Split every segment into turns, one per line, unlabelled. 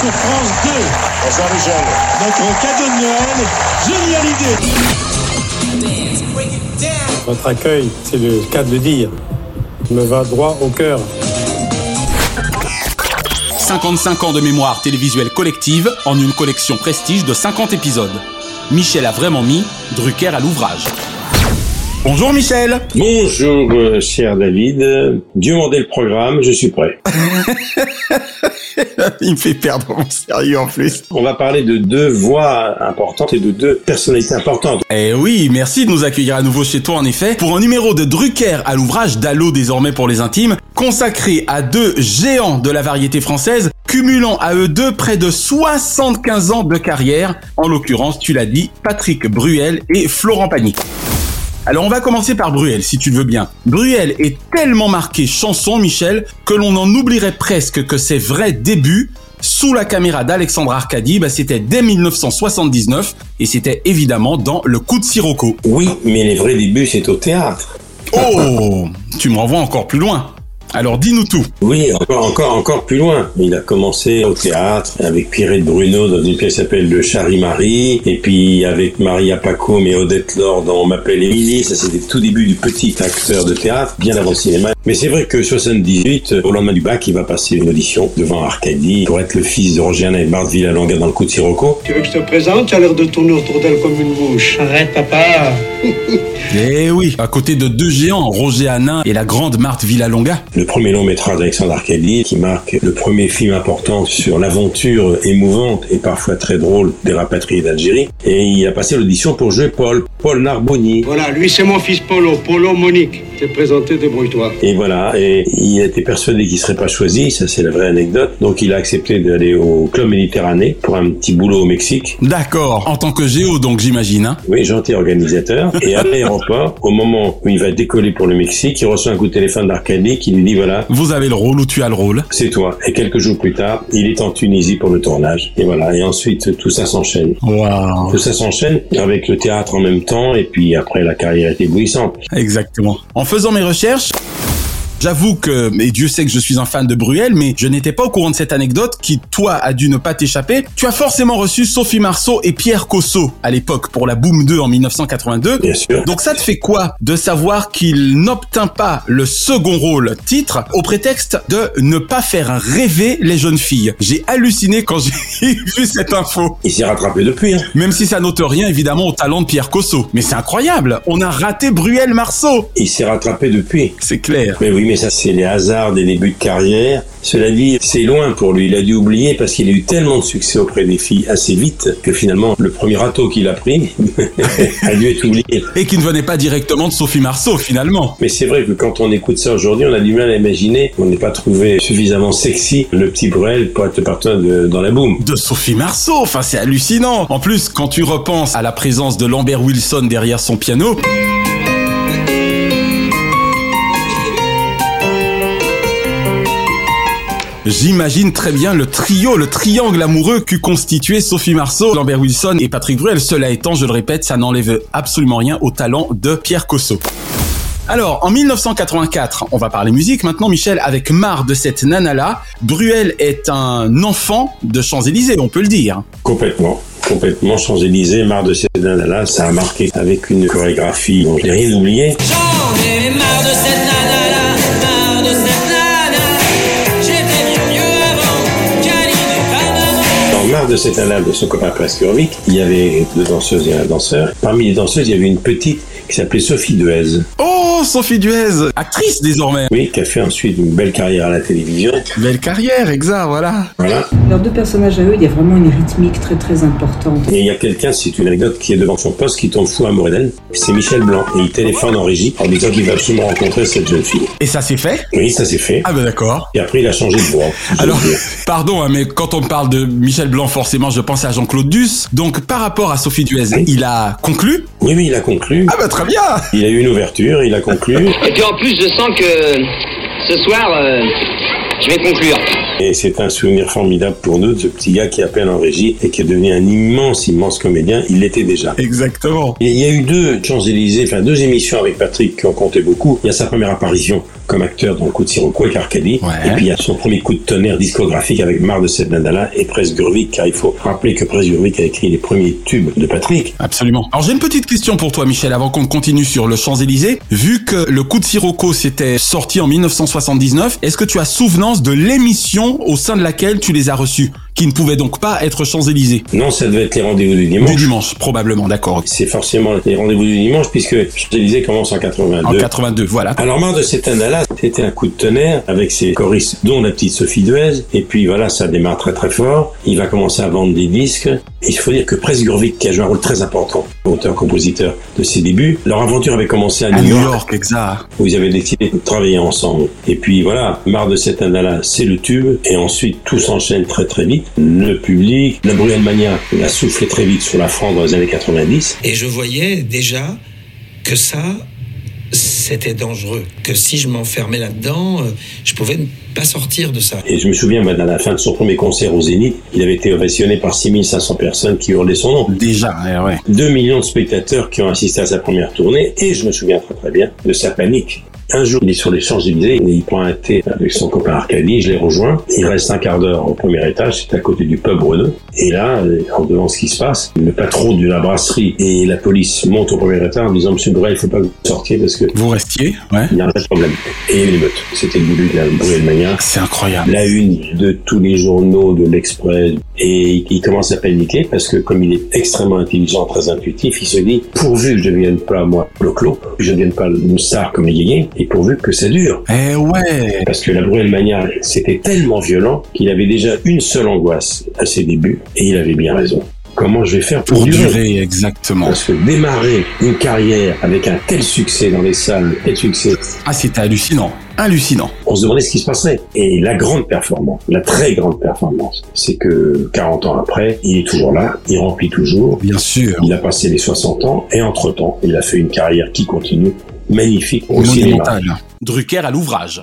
Sur France 2.
Bonsoir Michel.
Notre cadeau de Noël, génial idée.
Votre accueil, c'est le cas de le dire, me va droit au cœur.
55 ans de mémoire télévisuelle collective en une collection prestige de 50 épisodes. Michel a vraiment mis Drucker à l'ouvrage. Bonjour Michel
Bonjour euh, cher David, Dieu m'en le programme, je suis prêt.
Il me fait perdre mon sérieux en plus.
On va parler de deux voix importantes et de deux personnalités importantes.
Eh oui, merci de nous accueillir à nouveau chez toi en effet, pour un numéro de Drucker à l'ouvrage d'Allo désormais pour les intimes, consacré à deux géants de la variété française, cumulant à eux deux près de 75 ans de carrière, en l'occurrence, tu l'as dit, Patrick Bruel et Florent Pagny. Alors on va commencer par Bruel, si tu le veux bien. Bruel est tellement marqué chanson, Michel, que l'on en oublierait presque que ses vrais débuts sous la caméra d'Alexandre Arcadi, bah, c'était dès 1979 et c'était évidemment dans Le Coup de Sirocco.
Oui, mais les vrais débuts, c'est au théâtre.
Oh, tu me renvoies encore plus loin. Alors dis-nous tout.
Oui, encore, encore, encore plus loin. Il a commencé au théâtre avec Pierrette Bruno dans une pièce qui s'appelle Le Chari-Marie, et puis avec Maria Paco et Odette Laure dans On m'appelle Émilie. Ça, c'était tout début du petit acteur de théâtre, bien avant le cinéma. Mais c'est vrai que 78, au lendemain du bac, il va passer une audition devant Arcadie pour être le fils de Roger et Bart Villalonga dans le coup de Sirocco.
Tu veux que je te présente? Tu as l'air de tourner autour d'elle comme une mouche.
Arrête, papa.
Eh oui, à côté de deux géants, Roger Hanin et la grande Marthe Villalonga.
Le premier long métrage d'Alexandre Arcadi qui marque le premier film important sur l'aventure émouvante et parfois très drôle des rapatriés d'Algérie. Et il a passé l'audition pour jouer Paul, Paul Narboni.
Voilà, lui c'est mon fils Polo, Polo Monique. T'es présenté, débrouille-toi.
Et voilà, et il était persuadé qu'il serait pas choisi, ça c'est la vraie anecdote. Donc il a accepté d'aller au Club Méditerranée pour un petit boulot au Mexique.
D'accord, en tant que géo donc j'imagine. Hein
Oui, gentil organisateur. Et à l'aéroport, au moment où il va décoller pour le Mexique, il reçoit un coup de téléphone d'Arcadie qui lui dit voilà,
Vous avez le rôle ou tu as le rôle.
c'est toi. Et quelques jours plus tard, il est en Tunisie pour le tournage. Et voilà, et ensuite tout ça s'enchaîne.
Waouh.
Tout ça s'enchaîne avec le théâtre en même temps, et puis après la carrière est éblouissante.
Exactement. En faisant mes recherches, J'avoue que, et Dieu sait que je suis un fan de Bruel, mais je n'étais pas au courant de cette anecdote qui, toi, a dû ne pas t'échapper. Tu as forcément reçu Sophie Marceau et Pierre Cosso à l'époque pour la Boom 2 en 1982.
Bien sûr.
Donc ça te fait quoi de savoir qu'il n'obtint pas le second rôle titre au prétexte de ne pas faire rêver les jeunes filles? J'ai halluciné quand j'ai vu cette info.
Il s'est rattrapé depuis. Hein.
Même si ça n'ôte rien évidemment au talent de Pierre Cosso. Mais c'est incroyable, on a raté Bruel Marceau.
Il s'est rattrapé depuis.
C'est clair.
Mais oui, mais ça, c'est les hasards des débuts de carrière. Cela dit, c'est loin pour lui. Il a dû oublier parce qu'il a eu tellement de succès auprès des filles assez vite que finalement, le premier râteau qu'il a pris a dû être oublié.
Et qui ne venait pas directement de Sophie Marceau finalement.
Mais c'est vrai que quand on écoute ça aujourd'hui, on a du mal à imaginer qu'on n'ait pas trouvé suffisamment sexy le petit Bruel pour être le partenaire de- dans la boum.
De Sophie Marceau, enfin c'est hallucinant. En plus, quand tu repenses à la présence de Lambert Wilson derrière son piano, J'imagine très bien le trio, le triangle amoureux qu'eût constitué Sophie Marceau, Lambert Wilson et Patrick Bruel. Cela étant, je le répète, ça n'enlève absolument rien au talent de Pierre Cosso. Alors, en 1984, on va parler musique maintenant, Michel, avec marre de cette nana-là. Bruel est un enfant de Champs-Élysées, on peut le dire.
Complètement. Complètement Champs-Élysées, marre de ces nanas-là, ça a marqué avec une chorégraphie dont je n'ai rien oublié.
J'en ai marre de cette de cette
annale de son copain Preskurvic, il y avait deux danseuses et un danseur. Parmi les danseuses, il y avait une petite qui s'appelait Sophie Duez.
Oh, Sophie Duez, actrice désormais.
Oui, qui a fait ensuite une belle carrière à la télévision.
Belle carrière, exact, voilà.
Voilà.
Leurs deux personnages à eux, il y a vraiment une rythmique très très importante.
Et il y a quelqu'un, c'est une anecdote, qui est devant son poste, qui tombe fou amoureux d'elle. C'est Michel Blanc. Et il téléphone en régie en disant qu'il va absolument rencontrer cette jeune fille.
Et ça s'est fait?
Oui, ça s'est fait.
Ah ben d'accord.
Et après, il a changé de voix.
Alors, pardon, hein, mais quand on parle de Michel Blanc, forcément, je pense à Jean-Claude Duss. Donc, par rapport à Sophie Duez, il a conclu
Oui, oui, il a conclu.
Ah bah très bien
Il a eu une ouverture, il a conclu.
Et puis en plus, je sens que ce soir, euh, je vais conclure.
Et c'est un souvenir formidable pour nous de ce petit gars qui appelle en régie et qui est devenu un immense, immense comédien. Il l'était déjà.
Exactement.
Et il y a eu deux Champs-Élysées, enfin deux émissions avec Patrick qui ont compté beaucoup. Il y a sa première apparition comme acteur dans le coup de Sirocco avec Arcadie. Et puis il y a son premier coup de tonnerre discographique avec Mar de Sednadala et Presse Gurvik, car il faut rappeler que Presse Gurvik a écrit les premiers tubes de Patrick.
Absolument. Alors j'ai une petite question pour toi Michel avant qu'on continue sur le Champs-Élysées. Vu que le coup de Sirocco s'était sorti en 1979, est-ce que tu as de l'émission au sein de laquelle tu les as reçus qui ne pouvait donc pas être Champs-Élysées
Non, ça devait être les rendez-vous du dimanche.
Du dimanche, probablement, d'accord.
C'est forcément les rendez-vous du dimanche puisque Champs-Élysées commence en 82.
En 82, voilà.
Alors Mar de Sednadala, c'était un coup de tonnerre avec ses choristes, dont la petite Sophie Duez. Et puis voilà, ça démarre très très fort. Il va commencer à vendre des disques. Et il faut dire que Presse Gurvik, qui a joué un rôle très important, auteur-compositeur de ses débuts, leur aventure avait commencé à,
À
New York,
York, exact.
où ils avaient décidé de travailler ensemble. Et puis voilà, Mar de Sednadala, c'est le tube. Et ensuite, tout s'enchaîne très très vite. Le public, la Bruelle Mania, il a soufflé très vite sur la France dans les années 90.
Et je voyais déjà que ça, c'était dangereux. Que si je m'enfermais là-dedans, euh, je pouvais ne pas sortir de ça.
Et je me souviens, bah, à la fin de son premier concert au Zénith, il avait été ovationné par 6500 personnes qui hurlaient son nom.
Déjà, ouais, ouais.
2 millions de spectateurs qui ont assisté à sa première tournée, et je me souviens très très bien de sa panique. Un jour, il est sur les Champs-Élysées, et il prend un thé avec son copain Arcadie, je les rejoins. Il reste un quart d'heure au premier étage, c'est à côté du pub Renault. Et là, en devant ce qui se passe, le patron de la brasserie et la police montent au premier étage en disant, Monsieur Brel, il faut pas que vous sortiez parce que
Vous restiez, ouais.
il y a un problème. Et une émeute. C'était le début de la Bruelle Mania.
C'est incroyable.
La une de tous les journaux, de l'Express. Et il commence à paniquer parce que comme il est extrêmement intelligent, très intuitif, il se dit, pourvu que je ne devienne pas, moi, le clos, que je ne devienne pas une star comme les et pourvu que ça dure.
Eh ouais.
Parce que la Bruelle Mania, c'était tellement violent qu'il avait déjà une seule angoisse à ses débuts, et il avait bien raison. Comment je vais faire pour,
Pour durer, exactement.
Parce que démarrer une carrière avec un tel succès dans les salles, tel succès,
Ah, c'était hallucinant. Hallucinant.
on se demandait ce qui se passerait. Et la grande performance, la très grande performance, c'est que 40 ans après, il est toujours là, il remplit toujours.
Bien sûr.
Il a passé les 60 ans et entre-temps, il a fait une carrière qui continue, magnifique au cinéma.
Monumental. Drucker à l'ouvrage.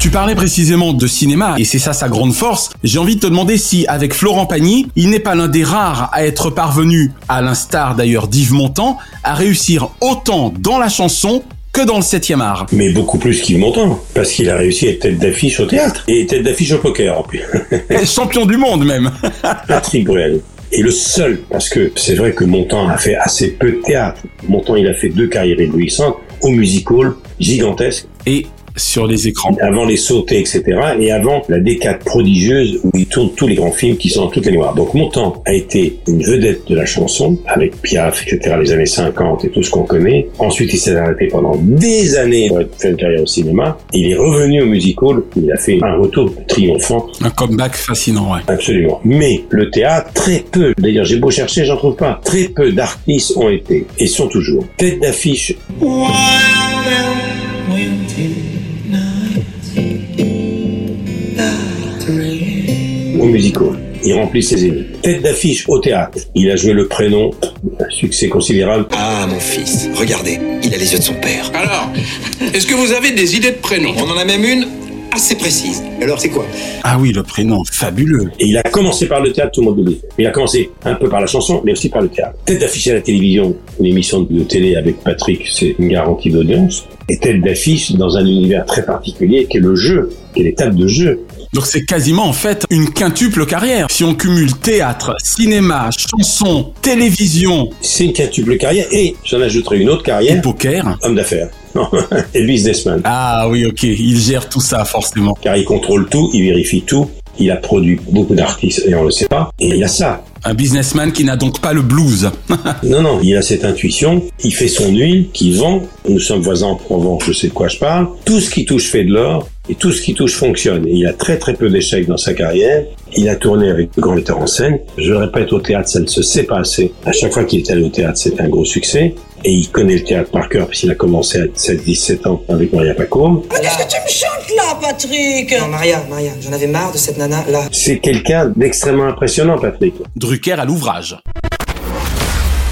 Tu parlais précisément de cinéma et c'est ça sa grande force. J'ai envie de te demander si, avec Florent Pagny, il n'est pas l'un des rares à être parvenu, à l'instar d'ailleurs d'Yves Montand, à réussir autant dans la chanson que dans le 7e art.
Mais beaucoup plus qu'il Montand, parce qu'il a réussi à être tête d'affiche au théâtre et tête d'affiche au poker en plus.
Champion du monde même.
Patrick Bruel est le seul, parce que c'est vrai que Montand a fait assez peu de théâtre. Montand, il a fait deux carrières éblouissantes, au musical, gigantesque,
Et sur les écrans.
avant les sautés, etc. Et avant la décade prodigieuse où il tourne tous les grands films qui sont dans toutes les noirs. Donc Montand a été une vedette de la chanson, avec Piaf, etc., les années 50 et tout ce qu'on connaît. Ensuite, il s'est arrêté pendant des années pour faire une carrière au cinéma. Il est revenu au musical, il a fait un retour triomphant,
Un comeback fascinant, ouais.
absolument. Mais le théâtre, très peu, d'ailleurs j'ai beau chercher, j'en trouve pas, très peu d'artistes ont été, et sont toujours, tête d'affiche musical. Il remplit ses ennemis. Tête d'affiche au théâtre. Il a joué le prénom, un succès considérable.
Ah, mon fils, regardez, il a les yeux de son père.
Alors, est-ce que vous avez des idées de prénoms?
On en a même une assez précise. Alors, c'est quoi?
Ah oui, le prénom, fabuleux.
Et il a commencé par le théâtre, tout le monde oublie. Il a commencé un peu par la chanson, mais aussi par le théâtre. Tête d'affiche à la télévision, une émission de télé avec Patrick, c'est une garantie d'audience. Et tête d'affiche dans un univers très particulier qui est le jeu, qui est les tables de jeu.
Donc c'est quasiment en fait une quintuple carrière. Si on cumule théâtre, cinéma, chanson, télévision
C'est une quintuple carrière et j'en ajouterai une autre
et
carrière,
poker.
homme d'affaires. et businessman.
Ah oui, ok, il gère tout ça forcément.
Car il contrôle tout, il vérifie tout, Il a produit beaucoup d'artistes et on le sait pas. Et il a ça.
Un businessman qui n'a donc pas le blues.
non, non, il a cette intuition. Il fait son huile, qui vend. Nous sommes voisins en Provence, je sais de quoi je parle. Tout ce qui touche fait de l'or. Et tout ce qui touche fonctionne. Et il a très très peu d'échecs dans sa carrière. Il a tourné avec de grands metteurs en scène. Je le répète, au théâtre, ça ne se sait pas assez. À chaque fois qu'il est allé au théâtre, c'était un gros succès. Et il connaît le théâtre par cœur, puisqu'il a commencé à 17 ans avec Maria Pacôme.
Mais qu'est-ce que tu me chantes là, Patrick?
Non, Maria, Maria, j'en avais marre de cette nana là.
C'est quelqu'un d'extrêmement impressionnant, Patrick.
Drucker à l'ouvrage.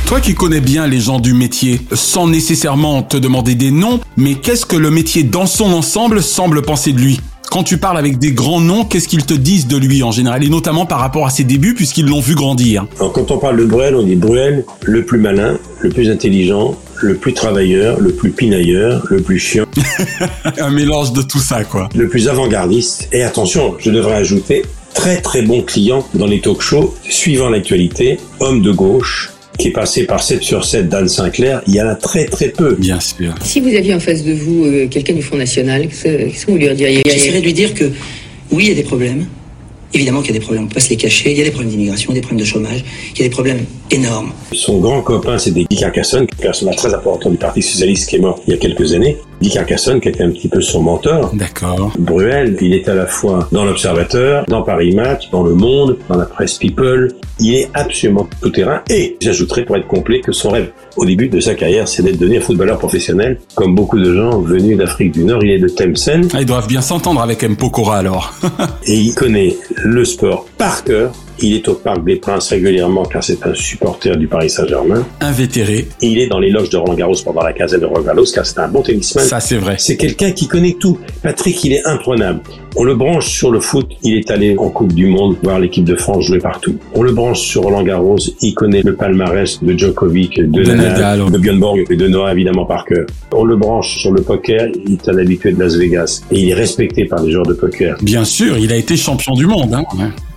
Toi qui connais bien les gens du métier, sans nécessairement te demander des noms, mais qu'est-ce que le métier dans son ensemble semble penser de lui? Quand tu parles avec des grands noms, qu'est-ce qu'ils te disent de lui en général, et notamment par rapport à ses débuts, puisqu'ils l'ont vu grandir
Alors, Quand on parle de Bruel, on dit Bruel, le plus malin, le plus intelligent, le plus travailleur, le plus pinailleur, le plus chiant.
Un mélange de tout ça, quoi.
Le plus avant-gardiste. Et attention, je devrais ajouter, très très bon client dans les talk shows, suivant l'actualité, homme de gauche, qui est passé par 7 sur 7 d'Anne Sinclair, il y en a très très peu.
Bien sûr.
Si vous aviez en face de vous euh, quelqu'un du Front National, qu'est-ce que vous lui diriez?
J'essaierais de lui dire que oui, il y a des problèmes. Évidemment qu'il y a des problèmes, on peut pas se les cacher. Il y a des problèmes d'immigration, des problèmes de chômage, il y a des problèmes énormes.
Son grand copain, c'était Guy Carcassonne, personnage très important du Parti Socialiste qui est mort il y a quelques années. Guy Carcassonne, qui était un petit peu son mentor.
D'accord.
Bruel, il est à la fois dans l'Observateur, dans Paris Match, dans Le Monde, dans la presse People. Il est absolument tout terrain. Et j'ajouterais pour être complet que son rêve au début de sa carrière, c'est d'être devenu un footballeur professionnel. Comme beaucoup de gens venus d'Afrique du Nord, il est de Tlemcen.
Ah, ils doivent bien s'entendre avec M. Pokora alors.
et il connaît le sport par cœur. Il est au Parc des Princes régulièrement car c'est un supporter du Paris Saint-Germain.
Invétéré.
Et il est dans les loges de Roland Garros pendant la caserne de Roland Garros car c'est un bon tennisman.
Ça c'est vrai.
C'est quelqu'un qui connaît tout. Patrick, il est imprenable. On le branche sur le foot, il est allé en Coupe du Monde voir l'équipe de France jouer partout. On le branche sur Roland Garros, il connaît le palmarès de Djokovic, de,
De
Nadal, de Björn Borg et de Noah évidemment par cœur. On le branche sur le poker, il est un habitué de Las Vegas et il est respecté par les joueurs de poker.
Bien sûr, il a été champion du monde. Hein.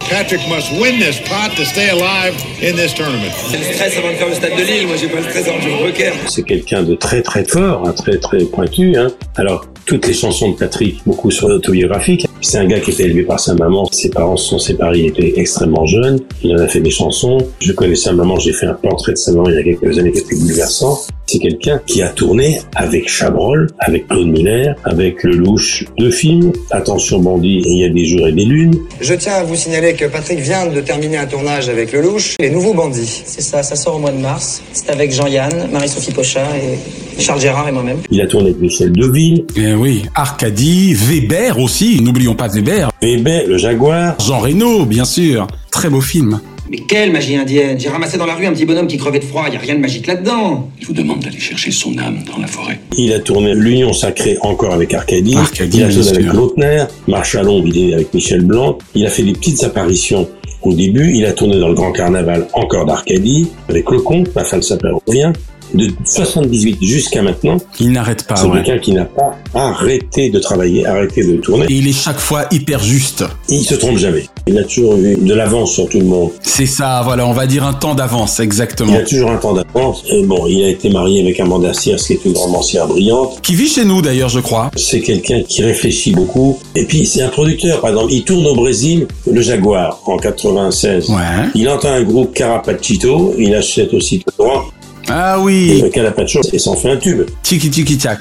Patrick must win this pot to stay alive in this tournament.
J'ai le stress avant de faire le stade de Lille, moi j'ai pas le stress avant de jouer au poker.
C'est quelqu'un de très très fort, hein, très très pointu. Hein. Alors, toutes les chansons de Patrick, beaucoup sont autobiographiques. C'est un gars qui était élevé par sa maman. Ses parents se sont séparés, il était extrêmement jeune. Il en a fait des chansons. Je connais sa maman, j'ai fait un portrait de sa maman il y a quelques années qui était bouleversant. C'est quelqu'un qui a tourné avec Chabrol, avec Claude Miller, avec Lelouch, deux films, Attention bandit Il y a des jours et des lunes.
Je tiens à vous signaler que Patrick vient de terminer un tournage avec Lelouch, Les Nouveaux Bandits. C'est ça, ça sort au mois de mars. C'est avec Jean-Yann, Marie-Sophie Pochard et Charles Gérard et moi-même.
Il a tourné avec Michel Deville,
Eh oui, Arcadie, Weber aussi, n'oublions pas Weber.
Weber, le Jaguar.
Jean Reno, bien sûr. Très beau film.
Mais quelle magie indienne? J'ai ramassé dans la rue un petit bonhomme qui crevait de froid, y a rien de magique là-dedans.
Il vous demande d'aller chercher son âme dans la forêt.
Il a tourné L'Union Sacrée encore avec Arcadie.
Arcadie,
il a avec. Lautner, Marchalon, il est avec Michel Blanc. Il a fait des petites apparitions au début. Il a tourné dans le Grand Carnaval encore d'Arcadie, avec Le Comte, ma femme s'appelle Revient. De 78 jusqu'à maintenant,
Il n'arrête pas,
c'est
ouais.
quelqu'un qui n'a pas arrêté de travailler, arrêté de tourner.
Et il est chaque fois hyper juste.
Il se trompe jamais. Il a toujours eu de l'avance sur tout le monde.
C'est ça, voilà, on va dire un temps d'avance,
Il
exactement.
a toujours un temps d'avance. Et bon, il a été marié avec Amanda Sears, qui est une romancière brillante.
Qui vit chez nous d'ailleurs, je crois.
C'est quelqu'un qui réfléchit beaucoup. Et puis, c'est un producteur. Par exemple, il tourne au Brésil, le Jaguar, en 96.
Ouais.
Il entend un groupe Carapacito, il achète aussi le droit.
Ah
Et
oui,
le Carapacho, et s'en fait un tube.
tiki tiki tac.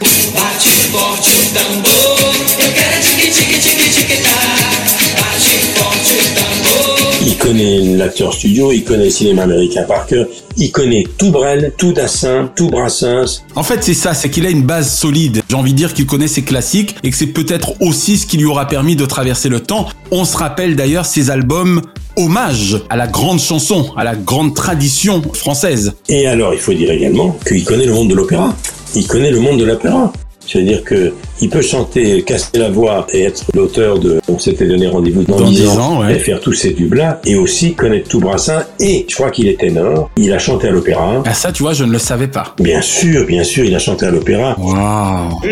Connaît l'acteur studio, il connaît le cinéma américain par cœur, il connaît tout Brel, tout Dassin, tout Brassens.
En fait, c'est ça, c'est qu'il a une base solide. J'ai envie de dire qu'il connaît ses classiques et que c'est peut-être aussi ce qui lui aura permis de traverser le temps. On se rappelle d'ailleurs ses albums hommage à la grande chanson, à la grande tradition française.
Et alors, il faut dire également qu'il connaît le monde de l'opéra. Il connaît le monde de l'opéra. C'est-à-dire que il peut chanter, casser la voix et être l'auteur de On s'était donné rendez-vous dans,
Dans
10
10
ans,
ans, ouais.
et faire tous ces tubes-là, et aussi connaître tout Brassin. Et je crois qu'il est ténor. Il a chanté à l'opéra.
Ah ça, tu vois, je ne le savais pas.
Bien sûr, bien sûr, il a chanté à l'opéra.
E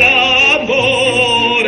l'amore.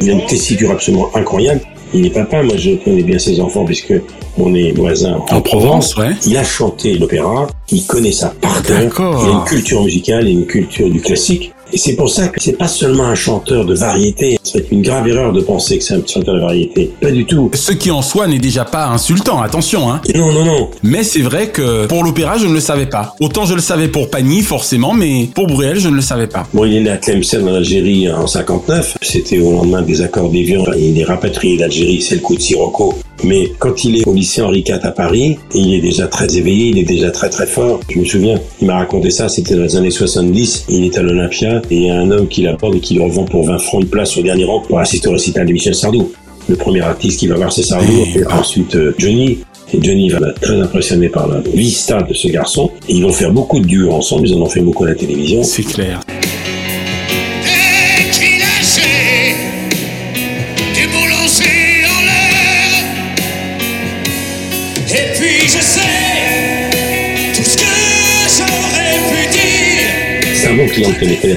Il a une tessiture absolument incroyable. Il est papa, moi je connais bien ses enfants puisque on est voisins en,
En Provence, ouais.
Il a chanté l'opéra, il connaît ça par cœur. Il a une culture musicale et une culture du classique. Et c'est pour ça que c'est pas seulement un chanteur de variété. C'est une grave erreur de penser que c'est un chanteur de variété. Pas du tout.
Ce qui en soi n'est déjà pas insultant, attention. Hein.
Non, non, non.
Mais c'est vrai que pour l'opéra, je ne le savais pas. Autant je le savais pour Pagny, forcément, mais pour Bruel, je ne le savais pas.
Bon, il est né à Tlemcen en Algérie en 59. C'était au lendemain des accords d'Évian. Il est rapatrié d'Algérie, c'est le coup de Sirocco. Mais quand il est au lycée Henri IV à Paris, il est déjà très éveillé, il est déjà très très fort. Je me souviens, il m'a raconté ça, c'était dans les années 70. Il est à l'Olympia et il y a un homme qui l'apporte et qui le revend pour 20 francs de place au dernier rang pour assister au récital de Michel Sardou. Le premier artiste qui va voir c'est Sardou, et ensuite euh, Johnny. Et Johnny va être très impressionné par la vista de ce garçon. Et ils vont faire beaucoup de duos ensemble, ils en ont fait beaucoup à la télévision.
C'est clair.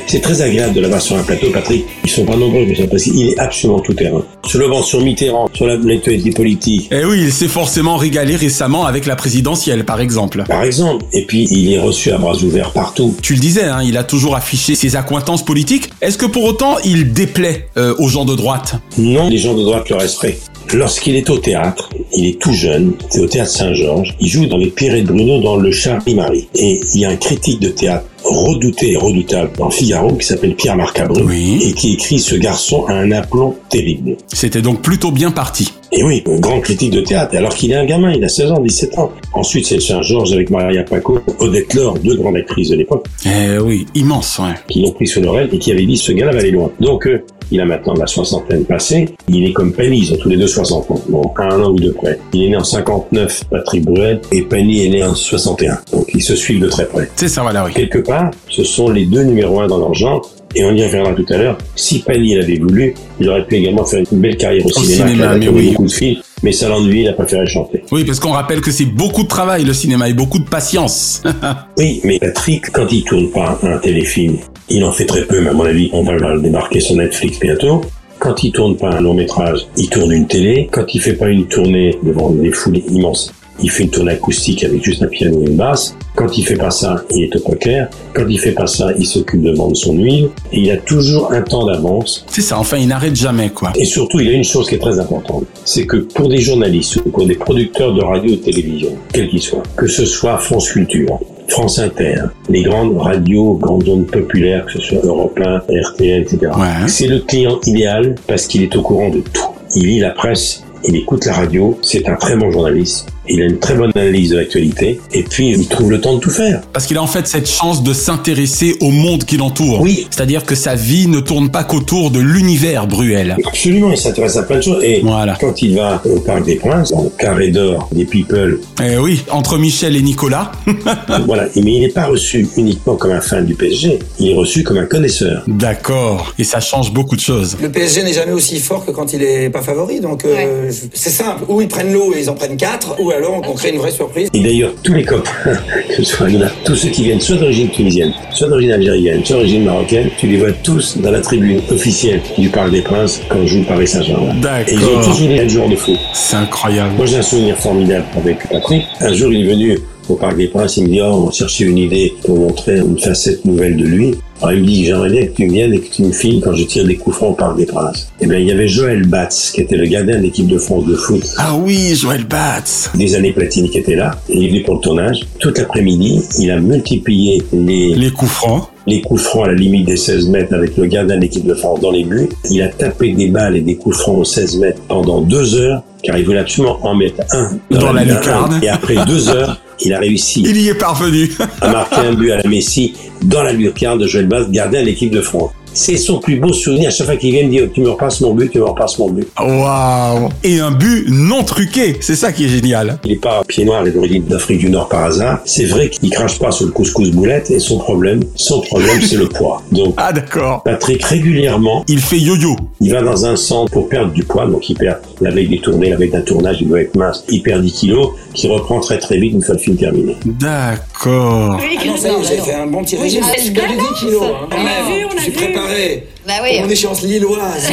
C'est de très agréable de l'avoir sur un plateau, Patrick. Ils sont pas nombreux, mais parce qu'il est absolument tout terrain. Sur le vent sur Mitterrand, sur la- l'actualité politique.
Eh oui, il s'est forcément régalé récemment avec la présidentielle, par exemple.
Par exemple. Et puis, il est reçu à bras ouverts partout.
Tu le disais, hein, il a toujours affiché ses accointances politiques. Est-ce que pour autant, il déplaît euh, aux gens de droite?
Non, les gens de droite le respectent. Lorsqu'il est au théâtre, il est tout jeune, c'est au théâtre Saint-Georges, il joue dans les et de Bruno dans le Charlie-Marie. Et il y a un critique de théâtre redouté et redoutable dans Figaro qui s'appelle Pierre Marcabru et qui écrit ce garçon a un aplomb terrible.
C'était donc plutôt bien parti.
Et oui, un grand critique de théâtre, alors qu'il est un gamin, il a 16 ans, 17 ans. Ensuite, c'est le Saint-Georges avec Maria Paco, Odette Laure, deux grandes actrices de l'époque,
Eh oui, immense, ouais.
qui l'ont pris sous l'oreille et qui avaient dit ce gars-là va aller loin. Donc, euh, il a maintenant la soixantaine passée. Il est comme Penny, ils ont tous les deux 60 ans. Bon, à un an ou deux près. Il est né en 59, Patrick Bruel, et Penny est né en 61. Donc, ils se suivent de très près.
C'est ça, oui.
Quelque part, ce sont les deux numéros un dans leur genre. Et on y reviendra tout à l'heure. Si Penny l'avait voulu, il aurait pu également faire une belle carrière au,
Au
cinéma,
cinéma,
il a
mais oui.
beaucoup de films. Mais ça l'ennuie, il a préféré chanter.
Oui, parce qu'on rappelle que c'est beaucoup de travail, le cinéma, et beaucoup de patience.
Oui, mais Patrick, quand il tourne pas un téléfilm, il en fait très peu, mais à mon avis, on va le démarquer sur Netflix bientôt. Quand il tourne pas un long métrage, il tourne une télé. Quand il fait pas une tournée devant des foules immenses, il fait une tournée acoustique avec juste un piano et une basse. Quand il fait pas ça, il est au poker. Quand il fait pas ça, il s'occupe de vendre son huile. Et il a toujours un temps d'avance.
c'est ça, enfin, il n'arrête jamais, quoi.
Et surtout, il a une chose qui est très importante. C'est que pour des journalistes ou pour des producteurs de radio ou de télévision, quels qu'ils soient, que ce soit France Culture, France Inter, les grandes radios, grandes ondes populaires, que ce soit Europe 1, RTL, etc.
Ouais.
C'est le client idéal parce qu'il est au courant de tout. Il lit la presse, il écoute la radio, c'est un très bon journaliste, il a une très bonne analyse de l'actualité, et puis il trouve le temps de tout faire.
Parce qu'il a en fait cette chance de s'intéresser au monde qui l'entoure.
Oui.
C'est-à-dire que sa vie ne tourne pas qu'autour de l'univers Bruel.
Absolument, il s'intéresse à plein de choses. Et
Voilà.
quand il va au Parc des Princes, dans le carré d'or des People,
Eh oui, entre Michel et Nicolas.
voilà. Mais il n'est pas reçu uniquement comme un fan du PSG, il est reçu comme un connaisseur.
D'accord. Et ça change beaucoup de choses.
Le PSG n'est jamais aussi fort que quand il est pas favori, donc euh, c'est simple. Ou ils prennent l'eau et ils en prennent quatre, ou alors on crée une vraie surprise.
Et d'ailleurs, tous les copains, que ce soit là, tous ceux qui viennent soit d'origine tunisienne, soit d'origine algérienne, soit d'origine marocaine, tu les vois tous dans la tribune officielle du Parc des Princes quand joue le Paris Saint-Germain. Et ils ont
D'accord.
tous joué les joueurs de foot.
C'est incroyable.
Moi, j'ai un souvenir formidable avec Patrick. Un jour, il est venu au Parc des Princes, il me dit, oh, on cherchait une idée pour montrer une facette nouvelle de lui. Alors, il me dit, j'aimerais bien que tu viennes et que tu me filmes quand je tire des coups francs au Parc des Princes. Eh bien, il y avait Joël Batz, qui était le gardien de l'équipe de France de foot
Ah oui, Joël Batz.
des années platine qui était là. Il est venu pour le tournage. Toute l'après-midi, il a multiplié les,
Les coups francs.
les coups francs à la limite des 16 mètres avec le gardien de l'équipe de France dans les buts. Il a tapé des balles et des coups francs aux 16 mètres pendant deux heures, car il voulait absolument en mettre un
Dans la
bulle.
lucarne.
Et après deux heures, il a réussi
Il y est parvenu.
à marquer un but à la Messi dans la lucarne de Joël Bass, gardien de l'équipe de France. C'est son plus beau souvenir. À chaque fois qu'il vient, il me dit, tu me repasses mon but, tu me repasses mon but.
Waouh. Et un but non truqué. C'est ça qui est génial.
Il n'est pas pied noir et d'origine d'Afrique du Nord par hasard. C'est vrai qu'il crache pas sur le couscous boulette et son problème, son problème, c'est le poids. Donc,
Ah d'accord.
Patrick, régulièrement,
Il fait yo-yo.
il va dans un centre pour perdre du poids. Donc, il perd la veille des tournées, la veille d'un tournage, il doit être mince. Il perd 10 kilos, qui reprend très très vite une fois le film terminé.
D'accord.
Ah non, ça y est, j'ai fait un bon petit régime.
Ah,
perdu
pas
10 kilos. hein.
On a vu, on a vu.
Préparé.
Bah oui.
Pour mon échéance lilloise.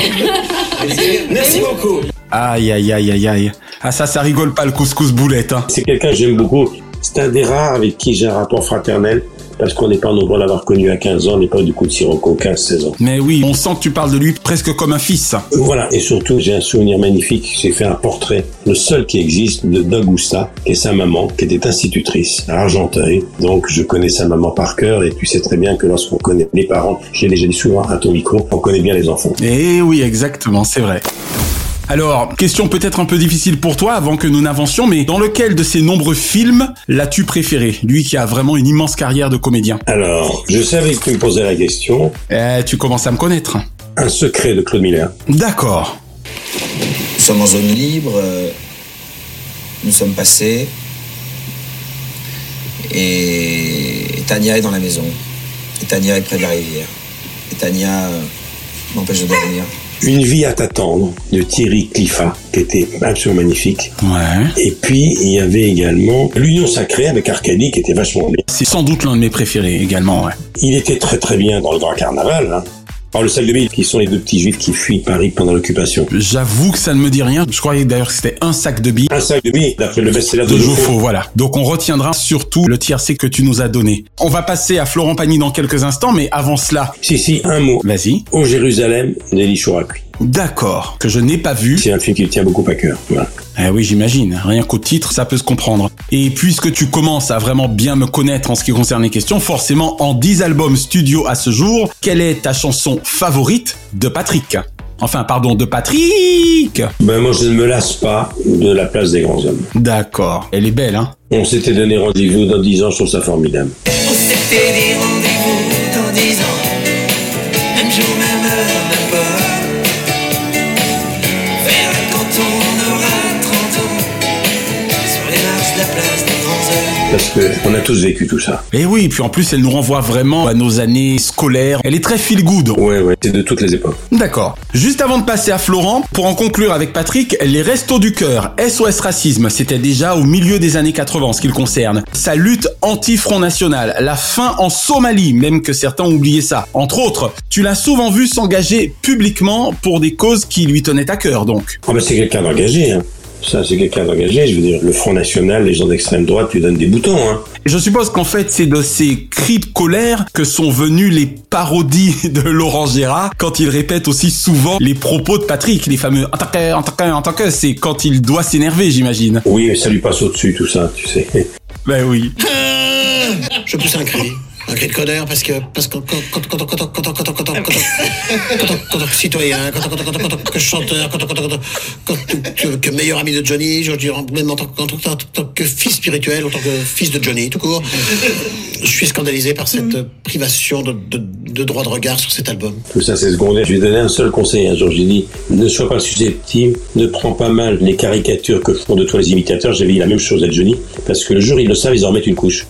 Merci beaucoup.
Aïe aïe aïe aïe aïe. Ah ça, ça rigole pas le couscous boulette. Hein.
C'est quelqu'un que j'aime beaucoup. C'est un des rares avec qui j'ai un rapport fraternel parce qu'on n'est pas nombreux à l'avoir connu à 15 ans, n'est pas du coup de Sirocco, 15-16 ans.
Mais oui, on sent que tu parles de lui presque comme un fils.
Voilà, et surtout, j'ai un souvenir magnifique. J'ai fait un portrait, le seul qui existe, de d'Augusta, qui est sa maman, qui était institutrice à Argenteuil. Donc, je connais sa maman par cœur, et tu sais très bien que lorsqu'on connaît les parents, j'ai déjà dit souvent à ton micro, on connaît bien les enfants.
Eh oui, exactement, c'est vrai. Alors, question peut-être un peu difficile pour toi avant que nous n'avancions, mais dans lequel de ces nombreux films l'as-tu préféré Lui qui a vraiment une immense carrière de comédien.
Alors, je savais que tu me posais la question.
Eh, tu commences à me connaître.
Un secret de Claude Miller.
D'accord.
Nous sommes en zone libre, euh, nous sommes passés, et Tania est dans la maison. Et Tania est près de la rivière. Et Tania euh, m'empêche de dormir.
Une vie à t'attendre de Thierry Cliffat, qui était absolument magnifique.
Ouais.
Et puis, il y avait également L'Union Sacrée avec Arcadie, qui était vachement bien.
C'est sans doute l'un de mes préférés également, ouais.
Il était très très bien dans le Grand Carnaval. Hein. Alors, le sac de billes, qui sont les deux petits juifs qui fuient Paris pendant l'occupation.
J'avoue que ça ne me dit rien. Je croyais d'ailleurs que c'était un sac de billes.
Un sac de billes, d'après le best-seller de,
de voilà. Donc on retiendra surtout le tiercé que tu nous as donné. On va passer à Florent Pagny dans quelques instants, mais avant cela,
Si, si, un mot.
vas-y.
Au Jérusalem d'Elie Chouraqui.
D'accord, que je n'ai pas vu.
C'est un film qui me tient beaucoup à cœur. Voilà.
Eh oui, j'imagine. Rien qu'au titre, ça peut se comprendre. Et puisque tu commences à vraiment bien me connaître en ce qui concerne les questions, forcément, en 10 albums studio à ce jour, quelle est ta chanson favorite de Patrick? Enfin, pardon, de Patrick
Ben, moi, je ne me lasse pas de la place des grands hommes.
D'accord. Elle est belle, hein?
On s'était donné rendez-vous dans 10 ans, je trouve ça formidable.
On s'était dit rendez-vous
Parce que on a tous vécu tout ça.
Et oui, puis en plus, elle nous renvoie vraiment à nos années scolaires. Elle est très feel good.
Ouais, ouais, c'est de toutes les époques.
D'accord. Juste avant de passer à Florent, pour en conclure avec Patrick, les Restos du Cœur, SOS Racisme, c'était déjà au milieu des années 80 en ce qui le concerne. Sa lutte anti-Front National, la fin en Somalie, même que certains ont oublié ça. Entre autres, tu l'as souvent vu s'engager publiquement pour des causes qui lui tenaient à cœur, donc.
Ah ben, c'est quelqu'un d'engagé, hein. Ça, c'est quelqu'un d'engagé. Je veux dire, le Front National, les gens d'extrême droite lui donnent des boutons, hein.
Je suppose qu'en fait, c'est de ces cris de colère que sont venues les parodies de Laurent Gérard quand il répète aussi souvent les propos de Patrick, les fameux en tant que, en tant que, en tant que, c'est quand il doit s'énerver, j'imagine.
Oui, mais ça lui passe au-dessus, tout ça, tu sais.
Ben oui.
Je pousse un cri un cri de parce que parce que citoyen, que chanteur, que meilleur ami de Johnny, je dirais même en tant que fils spirituel, en tant que fils de Johnny, tout court. Je suis scandalisé par cette privation de droit de regard sur cet album.
Tout ça, c'est secondaire. Je lui donnais un seul conseil un jour. Dit ne sois pas susceptible, ne prends pas mal les caricatures que font de toi les imitateurs. J'avais dit la même chose à Johnny parce que le jour ils le savent, ils en mettent une couche.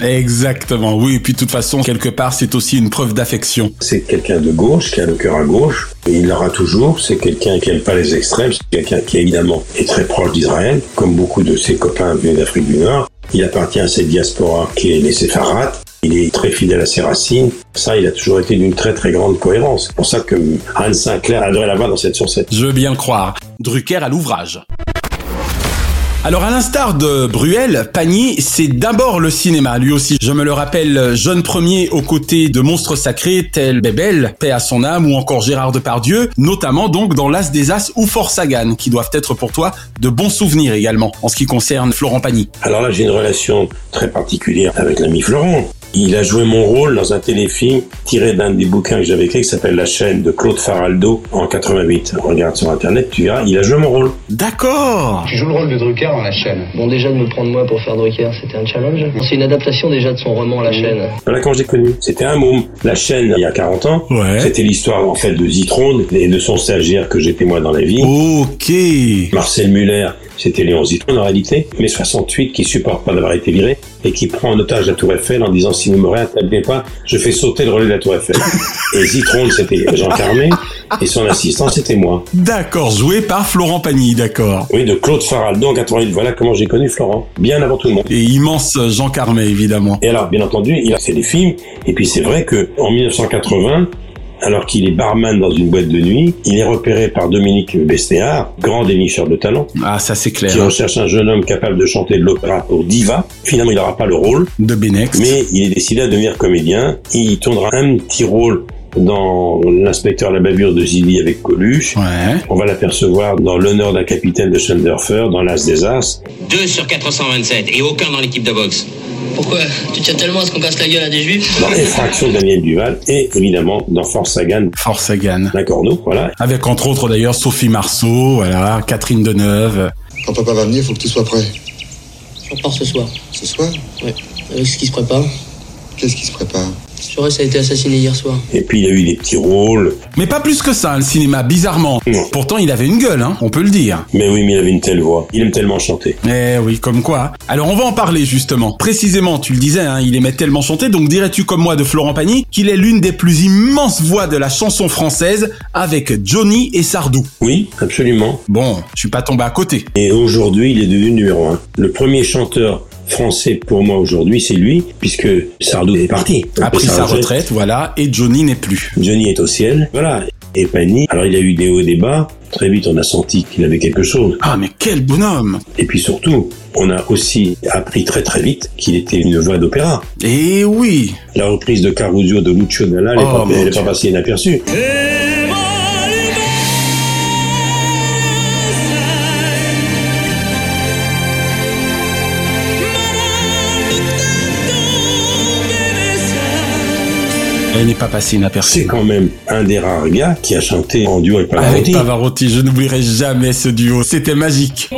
Exactement, oui, et puis de toute façon, quelque part, c'est aussi une preuve d'affection.
C'est quelqu'un de gauche, qui a le cœur à gauche, et il l'aura toujours. C'est quelqu'un qui n'aime pas les extrêmes, c'est quelqu'un qui évidemment est très proche d'Israël, comme beaucoup de ses copains venus d'Afrique du Nord. Il appartient à cette diaspora qui est les séfarades. Il est très fidèle à ses racines. Ça, il a toujours été d'une très très grande cohérence. C'est pour ça que Anne Sinclair adorait l'avoir dans cette sur
Je veux bien le croire. Drucker à l'ouvrage. Alors à l'instar de Bruel, Pagny, c'est d'abord le cinéma, lui aussi. Je me le rappelle, jeune premier aux côtés de monstres sacrés tels Bébel, Paix à son âme, ou encore Gérard Depardieu, notamment donc dans L'As des As ou Fort Sagan, qui doivent être pour toi de bons souvenirs également, en ce qui concerne Florent Pagny.
Alors là, j'ai une relation très particulière avec l'ami Florent. Il a joué mon rôle dans un téléfilm tiré d'un des bouquins que j'avais écrit qui s'appelle La chaîne de Claude Faraldo en 88. Regarde sur internet, tu verras, il a joué mon rôle.
D'accord
Tu joues le rôle de Drucker dans la chaîne.
Bon, déjà de me prendre moi pour faire Drucker, c'était un challenge. C'est une adaptation déjà de son roman La chaîne.
Voilà quand j'ai connu. C'était un môme. La chaîne, il y a 40 ans,
Ouais.
c'était l'histoire en fait de Zitrone et de son stagiaire que j'étais moi dans la vie.
Ok.
Marcel Muller, c'était Léon Zitrone en réalité, mais 68 qui supporte pas d'avoir été viré et qui prend en otage la Tour Eiffel en disant si vous me rétablez pas, je fais sauter le relais de la Tour Eiffel. et Zitrone, c'était Jean Carmé et son assistant, c'était moi.
D'accord, joué par Florent Pagny, d'accord.
Oui, de Claude Faraldo en 88. Voilà comment j'ai connu Florent. Bien avant tout le monde.
Et immense Jean Carmet, évidemment.
Et alors, bien entendu, il a fait des films. Et puis c'est vrai que en 1980, alors qu'il est barman dans une boîte de nuit. Il est repéré par Dominique Bestéard, grand dénicheur de talent.
Ah, ça c'est clair.
Qui recherche un jeune homme capable de chanter de l'opéra pour diva. Finalement, il n'aura pas le rôle.
De Benex.
Mais il est décidé à devenir comédien. Il tournera un petit rôle dans l'inspecteur à la bavure de Zilli avec Coluche.
Ouais.
On va l'apercevoir dans l'honneur d'un capitaine de Schunderfer, dans l'As des As.
2 sur 427 et aucun dans l'équipe de boxe.
Pourquoi? Tu tiens tellement à ce qu'on casse la gueule à des juifs?
Dans Effraction de Daniel Duval et évidemment dans Force Sagan.
Force Sagan.
La Corneau, voilà.
Avec entre autres d'ailleurs Sophie Marceau, voilà, Catherine Deneuve.
Quand papa va venir, il faut que tout soit prêt.
Je repars ce soir.
Ce soir?
Ouais. Avec ce qui se prépare.
Qu'est-ce qui se prépare
Jaurès a été assassiné hier soir.
Et puis il y a eu des petits rôles.
Mais pas plus que ça, le cinéma, bizarrement.
Non.
Pourtant, il avait une gueule, hein, on peut le dire.
Mais oui, mais il avait une telle voix. Il aime tellement chanter.
Eh oui, comme quoi. Alors on va en parler justement. Précisément, tu le disais, hein, il aimait tellement chanter, donc dirais-tu comme moi de Florent Pagny qu'il est l'une des plus immenses voix de la chanson française avec Johnny et Sardou.
Oui, absolument.
Bon, je suis pas tombé à côté.
Et aujourd'hui, il est devenu numéro un. Le premier chanteur français pour moi aujourd'hui, c'est lui, puisque Sardou est parti.
A pris sa retraite, voilà, et Johnny n'est plus.
Johnny est au ciel, voilà. Et Pagny, alors il a eu des hauts et des bas. Très vite, on a senti qu'il avait quelque chose.
Ah, mais quel bonhomme
Et puis surtout, on a aussi appris très très vite qu'il était une voix d'opéra.
Eh oui
La reprise de Caruso de Lucio Dalla, elle n'est
Oh,
pas, elle est
Dieu.
pas passée inaperçue.
Elle n'est pas passée
C'est
inaperçue.
quand même un des rares gars qui a chanté en duo avec
Avec
Pavarotti.
Pavarotti, je n'oublierai jamais ce duo, c'était magique.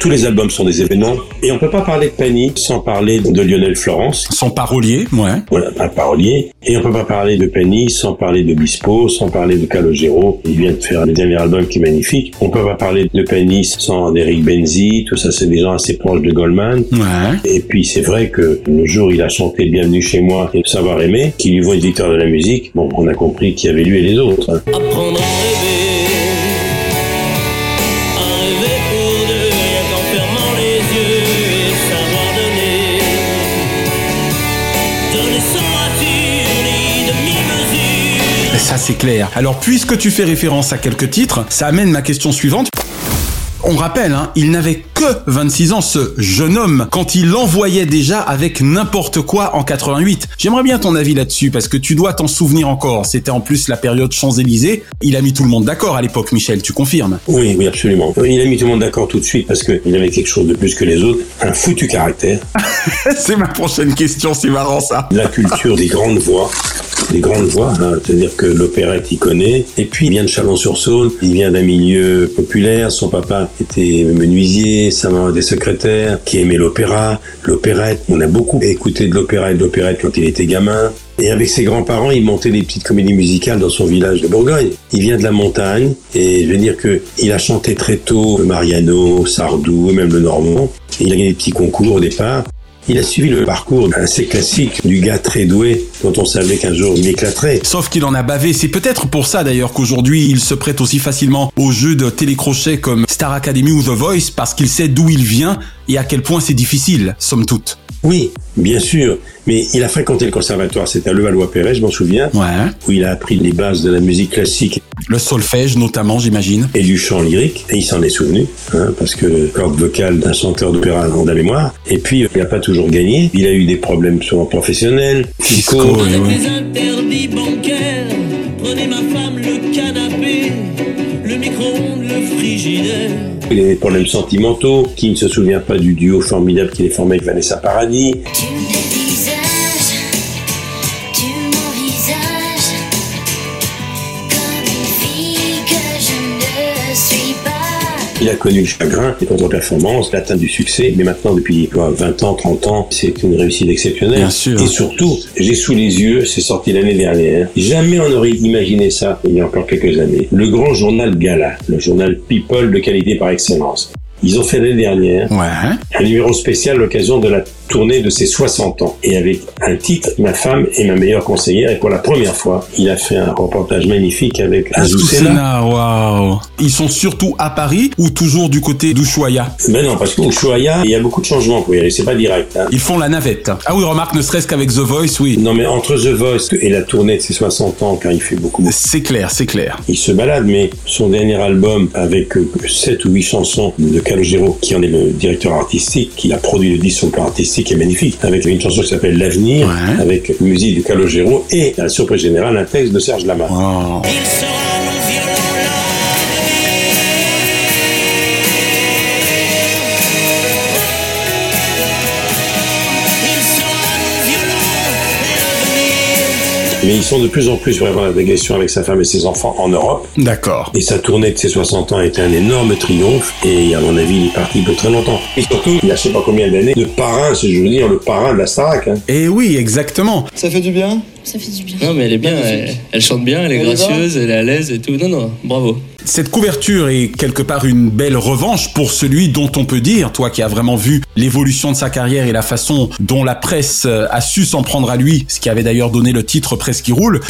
Tous les albums sont des événements et on peut pas parler de Pagny sans parler de Lionel Florence.
Son parolier, ouais.
Voilà, un parolier. Et on peut pas parler de Penny sans parler de Bispo, sans parler de Calogero. Il vient de faire le dernier album qui est magnifique. On peut pas parler de Penny sans Eric Benzi. Tout ça, c'est des gens assez proches de Goldman.
Ouais.
Et puis, c'est vrai que le jour où il a chanté Bienvenue chez moi et Savoir aimer, qui lui vaut une victoire de la musique, bon, on a compris qu'il y avait lui et les autres. hein.
Apprendre à rêver,
clair. Alors puisque tu fais référence à quelques titres, ça amène ma question suivante. On rappelle, hein, il n'avait que 26 ans, ce jeune homme, quand il envoyait déjà avec n'importe quoi en 88. J'aimerais bien ton avis là-dessus, parce que tu dois t'en souvenir encore. C'était en plus la période Champs-Élysées. Il a mis tout le monde d'accord à l'époque, Michel, tu confirmes?
Oui, oui, absolument. Il a mis tout le monde d'accord tout de suite parce qu'il avait quelque chose de plus que les autres. Un foutu caractère.
C'est ma prochaine question, c'est marrant ça.
la culture des grandes voix, des grandes voix, hein, c'est-à-dire que l'opérette il connaît, et puis il vient de Chalon-sur-Saône, il vient d'un milieu populaire, son papa était menuisier, sa maman était secrétaire, qui aimait l'opéra, l'opérette, on a beaucoup écouté de l'opéra et de l'opérette quand il était gamin, et avec ses grands-parents, il montait des petites comédies musicales dans son village de Bourgogne. Il vient de la montagne, et je veux dire que il a chanté très tôt Mariano, Sardou, même le Normand, il a gagné des petits concours au départ, il a suivi le parcours assez classique du gars très doué dont on savait qu'un jour il éclaterait.
Sauf qu'il en a bavé. C'est peut-être pour ça d'ailleurs qu'aujourd'hui il se prête aussi facilement aux jeux de télécrochet comme Star Academy ou The Voice parce qu'il sait d'où il vient et à quel point c'est difficile, somme toute.
Oui, bien sûr, mais il a fréquenté le conservatoire, c'était à Levallois-Perret, je m'en souviens,
Ouais.
où il a appris les bases de la musique classique
Le solfège notamment, j'imagine.
et du chant lyrique, et il s'en est souvenu, hein, parce que le corde vocale d'un chanteur d'opéra en a mémoire. Et puis, il n'a pas toujours gagné, il a eu des problèmes souvent professionnels, fiscaux.
Fiscaux, oui, oui.
Les interdits bancaires, prenez ma femme le canapé, le micro-ondes, le frigidaire.
Des problèmes sentimentaux, qui ne se souvient pas du duo formidable qu'il est formé avec Vanessa Paradis. Il a connu le chagrin, les contre-performances, l'atteinte du succès, mais maintenant, depuis quoi, 20 ans, 30 ans, c'est une réussite exceptionnelle.
Bien sûr.
Et surtout, j'ai sous les yeux, c'est sorti l'année dernière, jamais on n'aurait imaginé ça il y a encore quelques années. Le grand journal Gala, le journal People de qualité par excellence. Ils ont fait l'année dernière
Ouais.
un numéro spécial à l'occasion de la tournée de ses 60 ans. Et avec un titre, Ma femme est ma meilleure conseillère. Et pour la première fois, il a fait un reportage magnifique avec Azucena.
Waouh. Ils sont surtout à Paris ou toujours du côté d'Ushuaïa?
Mais non, parce qu'Ushuaïa, il y a beaucoup de changements pour y aller. C'est pas direct. Hein.
Ils font la navette. Ah oui, remarque, ne serait-ce qu'avec The Voice, oui.
Non, mais entre The Voice et la tournée de ses 60 ans, car il fait beaucoup.
C'est clair, c'est clair.
Il se balade, mais son dernier album avec 7 ou 8 chansons de Calogero, qui en est le directeur artistique, qui a produit le disque le plan artistique, est magnifique. Avec une chanson qui s'appelle L'avenir,
Ouais.
avec musique de Calogero et, à la surprise générale, un texte de Serge Lama. Mais ils sont de plus en plus pour répondre à la question avec sa femme et ses enfants en Europe.
D'accord.
Et sa tournée de ses 60 ans a été un énorme triomphe. Et à mon avis, il est parti pour très longtemps. Et surtout, il a je sais pas combien d'années de parrain, si je veux dire, le parrain de la Starac. Hein.
Et Eh oui, exactement.
Ça fait du bien?
Ça fait du bien. Non, mais elle est bien, elle, elle chante bien, elle est gracieuse, elle est à l'aise et tout. Non, non, bravo.
Cette couverture est quelque part une belle revanche pour celui dont on peut dire, toi qui as vraiment vu l'évolution de sa carrière et la façon dont la presse a su s'en prendre à lui, ce qui avait d'ailleurs donné le titre Presse qui roule.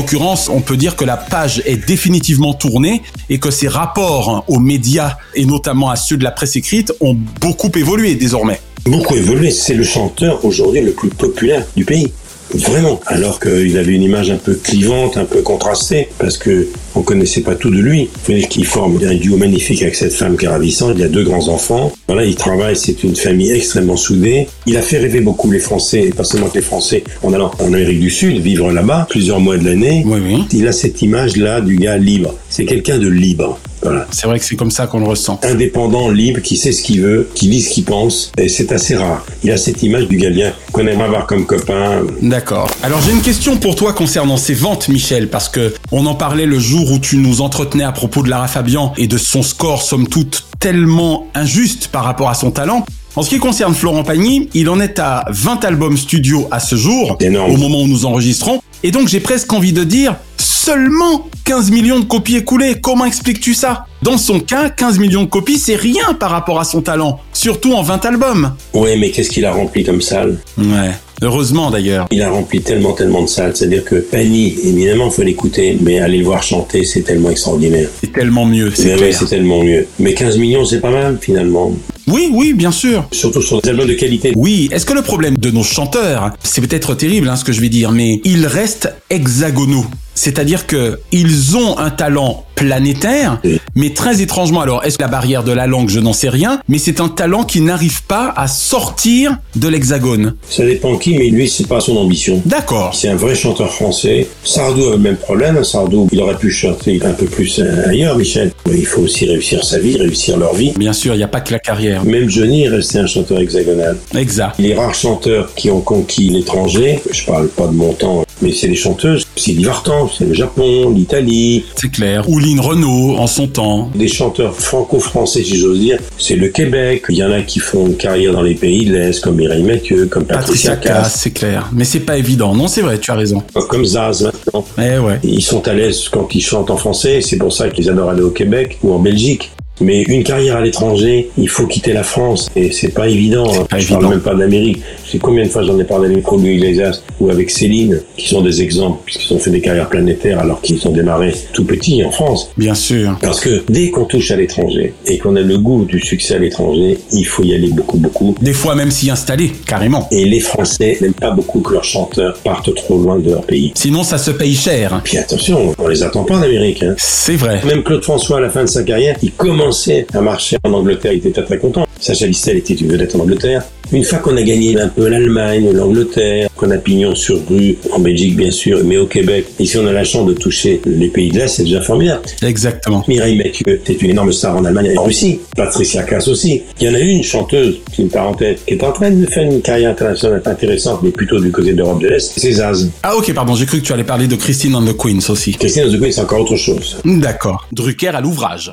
L'occurrence, on peut dire que la page est définitivement tournée et que ses rapports aux médias et notamment à ceux de la presse écrite ont beaucoup évolué désormais.
Beaucoup évolué. C'est le chanteur aujourd'hui le plus populaire du pays. Vraiment. Alors qu'il avait une image un peu clivante, un peu contrastée, parce que on connaissait pas tout de lui. Dire qu'il forme un duo magnifique avec cette femme qui est ravissante. Il a deux grands enfants. Voilà, il travaille. C'est une famille extrêmement soudée. Il a fait rêver beaucoup les Français, et pas seulement que les Français, en allant en Amérique du Sud, vivre là-bas, plusieurs mois de l'année.
Oui, oui.
Il a cette image-là du gars libre. C'est quelqu'un de libre. Voilà.
C'est vrai que c'est comme ça qu'on le ressent.
Indépendant, libre, qui sait ce qu'il veut, qui dit ce qu'il pense, et c'est assez rare. Il a cette image du gars bien qu'on aimerait avoir comme copain.
D'accord. Alors j'ai une question pour toi concernant ses ventes, Michel, parce que on en parlait le jour où tu nous entretenais à propos de Lara Fabian et de son score, somme toute, tellement injuste par rapport à son talent. En ce qui concerne Florent Pagny, il en est à 20 albums studio à ce jour, au moment où nous enregistrons. Et donc j'ai presque envie de dire seulement 15 millions de copies écoulées. Comment expliques-tu ça? Dans son cas, 15 millions de copies, c'est rien par rapport à son talent, surtout en 20 albums.
Ouais, mais qu'est-ce qu'il a rempli comme salle?
Ouais. Heureusement d'ailleurs.
Il a rempli tellement, tellement de salles. C'est-à-dire que Pagny, évidemment, faut l'écouter, mais aller le voir chanter, c'est tellement extraordinaire.
C'est tellement mieux, c'est
tellement mieux. Mais 15 millions, c'est pas mal, finalement.
Oui, oui, bien sûr.
Surtout sur des albums de qualité.
Oui, est-ce que le problème de nos chanteurs, c'est peut-être terrible hein, ce que je vais dire, mais ils restent hexagonaux. C'est-à-dire que ils ont un talent planétaire, mais très étrangement. Alors, est-ce que la barrière de la langue, je n'en sais rien, mais c'est un talent qui n'arrive pas à sortir de l'hexagone.
Ça dépend qui, mais lui, c'est pas son ambition.
D'accord.
C'est un vrai chanteur français. Sardou a le même problème. Sardou, il aurait pu chanter un peu plus euh, ailleurs, Michel. Mais il faut aussi réussir sa vie, réussir leur vie.
Bien sûr, il n'y a pas que la carrière.
Même Johnny est resté un chanteur hexagonal.
Exact.
Les rares chanteurs qui ont conquis l'étranger, je parle pas de mon temps, mais c'est les chanteuses, c'est Vartan, c'est le Japon, l'Italie.
C'est clair. Ou Lynn Renault en son temps.
Des chanteurs franco-français, si j'ose dire, c'est le Québec. Il y en a qui font une carrière dans les pays de l'Est, comme Mireille Mathieu, comme Patricia,
Patricia Cass, c'est clair. Mais c'est pas évident. Non, c'est vrai, tu as raison.
comme Zaz maintenant.
Eh ouais.
Ils sont à l'aise quand ils chantent en français, c'est pour ça qu'ils adorent aller au Québec ou en Belgique. Mais une carrière à l'étranger, il faut quitter la France et c'est pas évident. hein.
pas
je
évident.
parle même pas d'Amérique. Je sais combien de fois j'en ai parlé avec Romy Iglesias ou avec Céline, qui sont des exemples puisqu'ils ont fait des carrières planétaires alors qu'ils ont démarré tout petits en France.
Bien sûr.
Parce que dès qu'on touche à l'étranger et qu'on a le goût du succès à l'étranger, il faut y aller beaucoup, beaucoup.
Des fois même s'y installer, carrément.
Et les Français n'aiment pas beaucoup que leurs chanteurs partent trop loin de leur pays.
Sinon, ça se paye cher.
Puis attention, on les attend pas en Amérique. Hein.
C'est vrai.
Même Claude François, à la fin de sa carrière, il commençait à marcher en Angleterre. Il était très très content. Sacha Distel était une vedette en Angleterre. Une fois qu'on a gagné un peu l'Allemagne, l'Angleterre, qu'on a pignon sur rue, en Belgique bien sûr, mais au Québec, et si on a la chance de toucher les pays de l'Est, c'est déjà formidable.
Exactement.
Mireille Mathieu, c'est une énorme star en Allemagne et en Russie. Patricia Cass aussi. Il y en a une chanteuse, une parenthèse, qui est en train de faire une carrière internationale intéressante, mais plutôt du côté de l'Europe de l'Est, c'est Zaz.
Ah ok, pardon, j'ai cru que tu allais parler de Christine and the Queens aussi.
Christine Queen, c'est encore autre chose.
D'accord. Drucker à l'ouvrage.